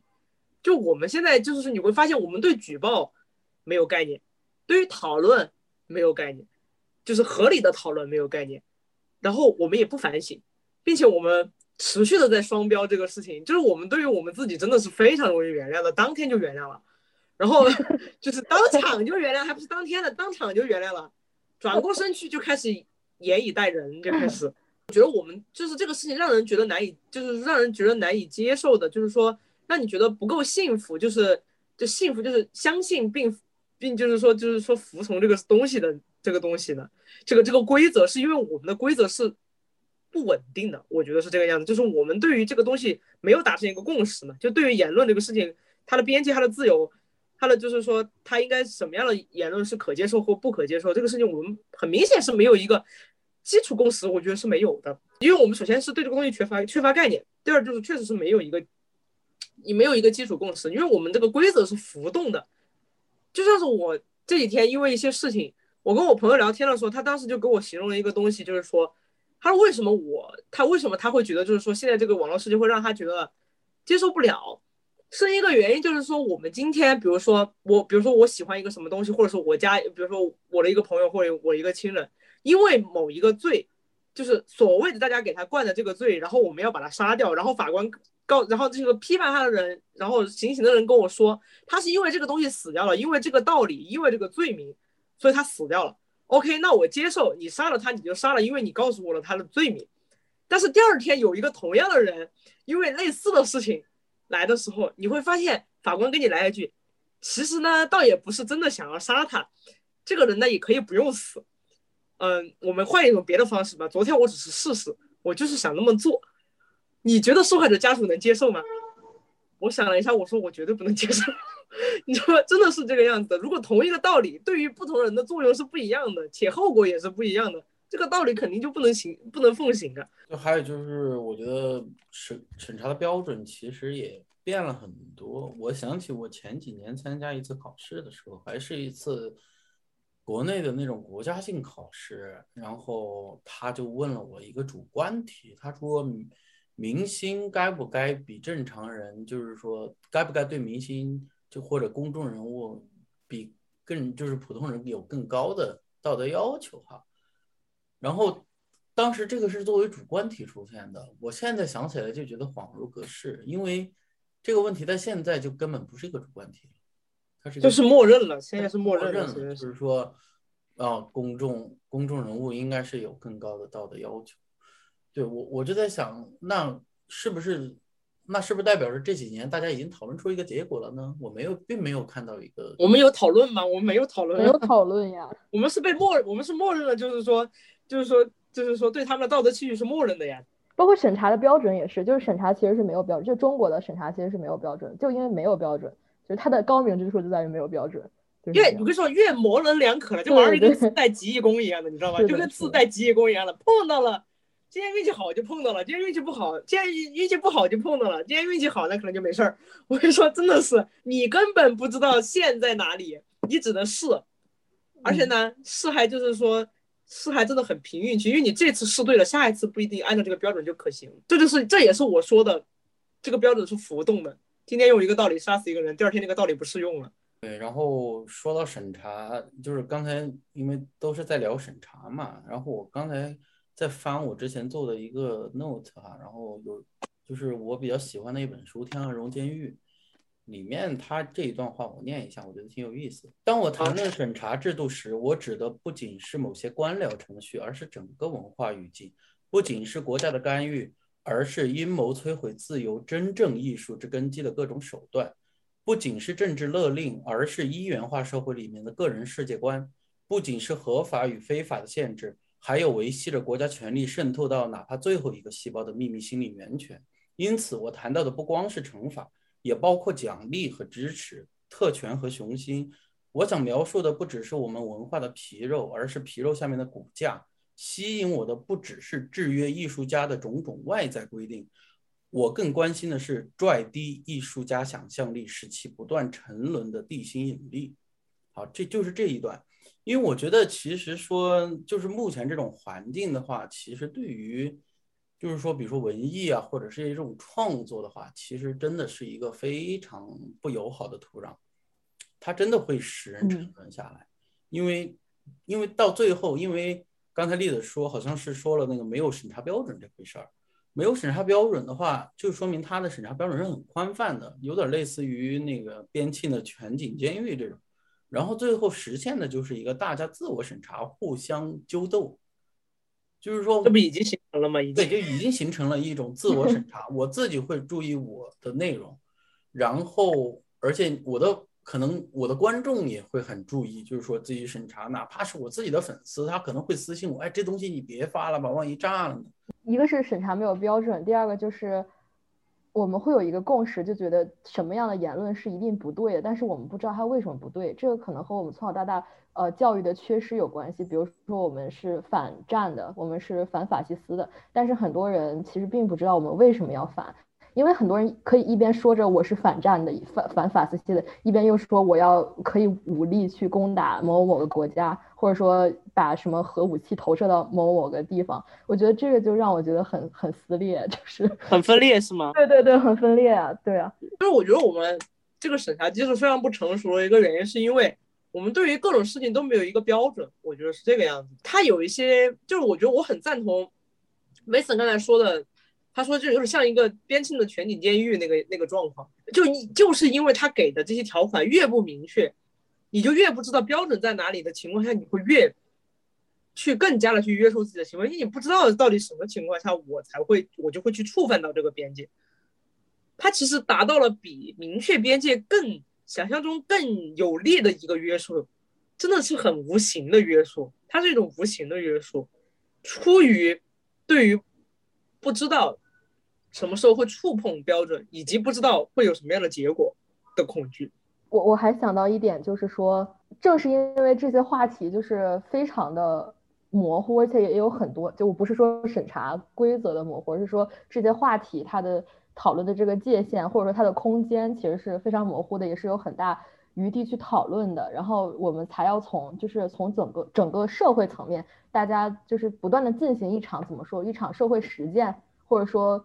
就我们现在就是你会发现，我们对举报没有概念，对于讨论没有概念。就是合理的讨论没有概念，然后我们也不反省，并且我们持续的在双标这个事情，就是我们对于我们自己真的是非常容易原谅的，当天就原谅了，然后就是当场就原谅，还不是当天的，当场就原谅了，转过身去就开始严以待人，就开始，我觉得我们就是这个事情让人觉得难以，就是让人觉得难以接受的，就是说让你觉得不够幸福，就是就幸福就是相信并并就是说就是说服从这个东西的。这个东西呢，这个这个规则是因为我们的规则是不稳定的，我觉得是这个样子。就是我们对于这个东西没有达成一个共识嘛。就对于言论这个事情，它的边界、它的自由、他的就是说他应该什么样的言论是可接受或不可接受，这个事情我们很明显是没有一个基础共识，我觉得是没有的。因为我们首先是对这个东西缺乏缺乏概念，第二就是确实是没有一个你没有一个基础共识，因为我们这个规则是浮动的。就像是我这几天因为一些事情。我跟我朋友聊天的时候，他当时就给我形容了一个东西，就是说，他说为什么我，他为什么他会觉得，就是说现在这个网络世界会让他觉得接受不了，是一个原因，就是说我们今天，比如说我，比如说我喜欢一个什么东西，或者说我家，比如说我的一个朋友或者我一个亲人，因为某一个罪，就是所谓的大家给他灌的这个罪，然后我们要把他杀掉，然后法官告，然后这个批判他的人，然后行刑的人跟我说，他是因为这个东西死掉了，因为这个道理，因为这个罪名。所以他死掉了，OK，那我接受你杀了他，你就杀了，因为你告诉我了他的罪名。但是第二天有一个同样的人，因为类似的事情来的时候，你会发现法官给你来一句，其实呢，倒也不是真的想要杀他，这个人呢也可以不用死。嗯，我们换一种别的方式吧。昨天我只是试试，我就是想那么做。你觉得受害者家属能接受吗？我想了一下，我说我绝对不能接受。你说真的是这个样子的？如果同一个道理对于不同人的作用是不一样的，且后果也是不一样的，这个道理肯定就不能行，不能奉行啊。就还有就是，我觉得审审查的标准其实也变了很多。我想起我前几年参加一次考试的时候，还是一次国内的那种国家性考试，然后他就问了我一个主观题，他说。明星该不该比正常人，就是说该不该对明星就或者公众人物比更就是普通人有更高的道德要求哈？然后当时这个是作为主观题出现的，我现在想起来就觉得恍如隔世，因为这个问题在现在就根本不是一个主观题了，它是就是默认了，现在是默认了，就是说啊，公众公众人物应该是有更高的道德要求。对我，我就在想，那是不是，那是不是代表着这几年大家已经讨论出一个结果了呢？我没有，并没有看到一个。我们有讨论吗？我们没有讨论。没有讨论呀。我们是被默，我们是默认了，就是说，就是说，就是说，对他们的道德期许是默认的呀。包括审查的标准也是，就是审查其实是没有标准，就中国的审查其实是没有标准，就因为没有标准，就是它的高明之处就在于没有标准。越我跟你说，越模棱两可了，就玩一个自带极意功一样的，你知道吗？就跟自带极意功一样的，碰到了。今天运气好就碰到了，今天运气不好，今天运气不好就碰到了，今天运气好那可能就没事儿。我跟你说，真的是你根本不知道线在哪里，你只能试。而且呢，试还就是说试还真的很凭运气，因为你这次试对了，下一次不一定按照这个标准就可行。这就是这也是我说的，这个标准是浮动的。今天用一个道理杀死一个人，第二天那个道理不适用了。对，然后说到审查，就是刚才因为都是在聊审查嘛，然后我刚才。在翻我之前做的一个 note 哈，然后有就是我比较喜欢的一本书《天鹅绒监狱》，里面他这一段话我念一下，我觉得挺有意思。当我谈论审查制度时，我指的不仅是某些官僚程序，而是整个文化语境，不仅是国家的干预，而是阴谋摧毁自由真正艺术之根基的各种手段。不仅是政治勒令，而是一元化社会里面的个人世界观；不仅是合法与非法的限制，还有维系着国家权力渗透到哪怕最后一个细胞的秘密心理源泉。因此，我谈到的不光是惩罚，也包括奖励和支持、特权和雄心。我想描述的不只是我们文化的皮肉，而是皮肉下面的骨架。吸引我的不只是制约艺术家的种种外在规定。我更关心的是拽低艺术家想象力，使其不断沉沦的地心引力。好，这就是这一段。因为我觉得，其实说就是目前这种环境的话，其实对于就是说，比如说文艺啊，或者是一种创作的话，其实真的是一个非常不友好的土壤，它真的会使人沉沦下来。因为，因为到最后，因为刚才栗子说，好像是说了那个没有审查标准这回事儿。没有审查标准的话，就说明他的审查标准是很宽泛的，有点类似于那个边沁的全景监狱这种。然后最后实现的就是一个大家自我审查、互相纠斗，就是说这不已经形成了吗？已经对，就已经形成了一种自我审查。我自己会注意我的内容，然后而且我的可能我的观众也会很注意，就是说自己审查，哪怕是我自己的粉丝，他可能会私信我，哎，这东西你别发了吧，万一炸了呢？一个是审查没有标准，第二个就是我们会有一个共识，就觉得什么样的言论是一定不对的，但是我们不知道它为什么不对。这个可能和我们从小到大呃教育的缺失有关系。比如说我们是反战的，我们是反法西斯的，但是很多人其实并不知道我们为什么要反。因为很多人可以一边说着我是反战的、反反法西斯的，一边又说我要可以武力去攻打某某个国家，或者说把什么核武器投射到某某个地方。我觉得这个就让我觉得很很撕裂，就是很分裂，是吗？对对对，很分裂啊，对啊。就是我觉得我们这个审查机制非常不成熟的一个原因，是因为我们对于各种事情都没有一个标准。我觉得是这个样子。他有一些，就是我觉得我很赞同 Mason 刚才说的。他说这就是像一个边境的全景监狱那个那个状况，就你就是因为他给的这些条款越不明确，你就越不知道标准在哪里的情况下，你会越去更加的去约束自己的行为，因为你不知道到底什么情况下我才会我就会去触犯到这个边界。他其实达到了比明确边界更想象中更有力的一个约束，真的是很无形的约束，它是一种无形的约束，出于对于不知道。什么时候会触碰标准，以及不知道会有什么样的结果的恐惧。我我还想到一点，就是说，正是因为这些话题就是非常的模糊，而且也有很多，就我不是说审查规则的模糊，而是说这些话题它的讨论的这个界限，或者说它的空间其实是非常模糊的，也是有很大余地去讨论的。然后我们才要从就是从整个整个社会层面，大家就是不断的进行一场怎么说一场社会实践，或者说。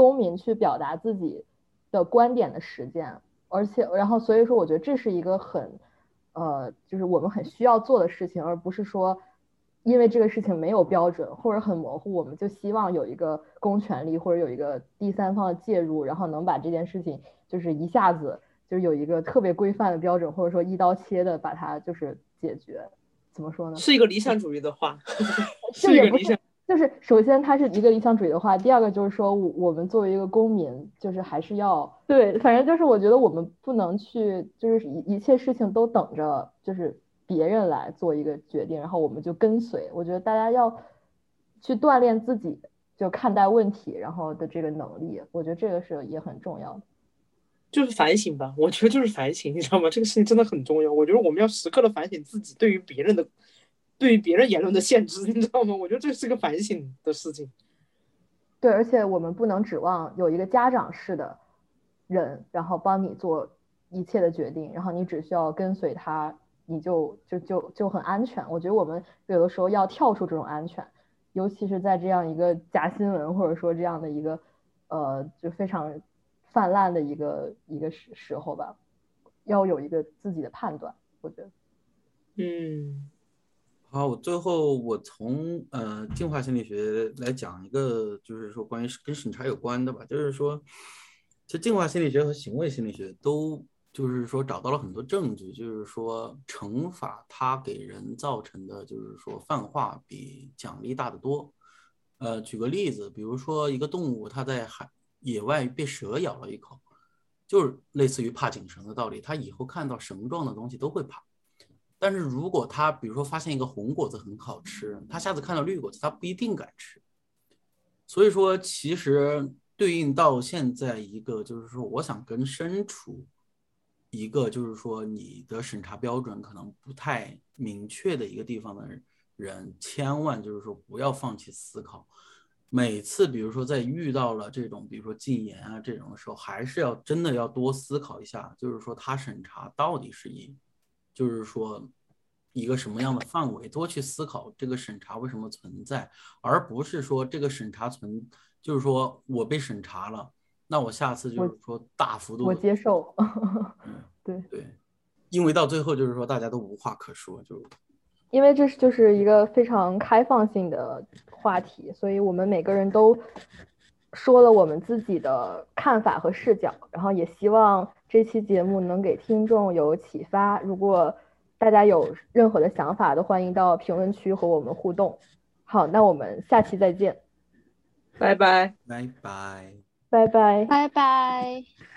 公民去表达自己的观点的实践，而且，然后，所以说，我觉得这是一个很，呃，就是我们很需要做的事情，而不是说，因为这个事情没有标准或者很模糊，我们就希望有一个公权力或者有一个第三方的介入，然后能把这件事情就是一下子就是有一个特别规范的标准，或者说一刀切的把它就是解决。怎么说呢？是一个理想主义的话，是一个理想。就是首先它是一个理想主义的话，第二个就是说，我我们作为一个公民，就是还是要对，反正就是我觉得我们不能去，就是一一切事情都等着就是别人来做一个决定，然后我们就跟随。我觉得大家要去锻炼自己就看待问题然后的这个能力，我觉得这个是也很重要的。就是反省吧，我觉得就是反省，你知道吗？这个事情真的很重要。我觉得我们要时刻的反省自己对于别人的。对于别人言论的限制，你知道吗？我觉得这是个反省的事情。对，而且我们不能指望有一个家长式的人，然后帮你做一切的决定，然后你只需要跟随他，你就就就就很安全。我觉得我们有的时候要跳出这种安全，尤其是在这样一个假新闻或者说这样的一个呃就非常泛滥的一个一个时时候吧，要有一个自己的判断。我觉得，嗯。好，我最后我从呃进化心理学来讲一个，就是说关于跟审查有关的吧，就是说，其实进化心理学和行为心理学都就是说找到了很多证据，就是说惩罚它给人造成的就是说泛化比奖励大得多。呃，举个例子，比如说一个动物它在海野外被蛇咬了一口，就是类似于怕井绳的道理，它以后看到绳状的东西都会怕。但是如果他比如说发现一个红果子很好吃，他下次看到绿果子他不一定敢吃。所以说，其实对应到现在一个就是说，我想跟身处一个就是说你的审查标准可能不太明确的一个地方的人，千万就是说不要放弃思考。每次比如说在遇到了这种比如说禁言啊这种的时候，还是要真的要多思考一下，就是说他审查到底是以，就是说。一个什么样的范围，多去思考这个审查为什么存在，而不是说这个审查存，就是说我被审查了，那我下次就是说大幅度我接受，对对，因为到最后就是说大家都无话可说，就因为这是就是一个非常开放性的话题，所以我们每个人都说了我们自己的看法和视角，然后也希望这期节目能给听众有启发。如果大家有任何的想法都欢迎到评论区和我们互动。好，那我们下期再见，拜拜，拜拜，拜拜，拜拜。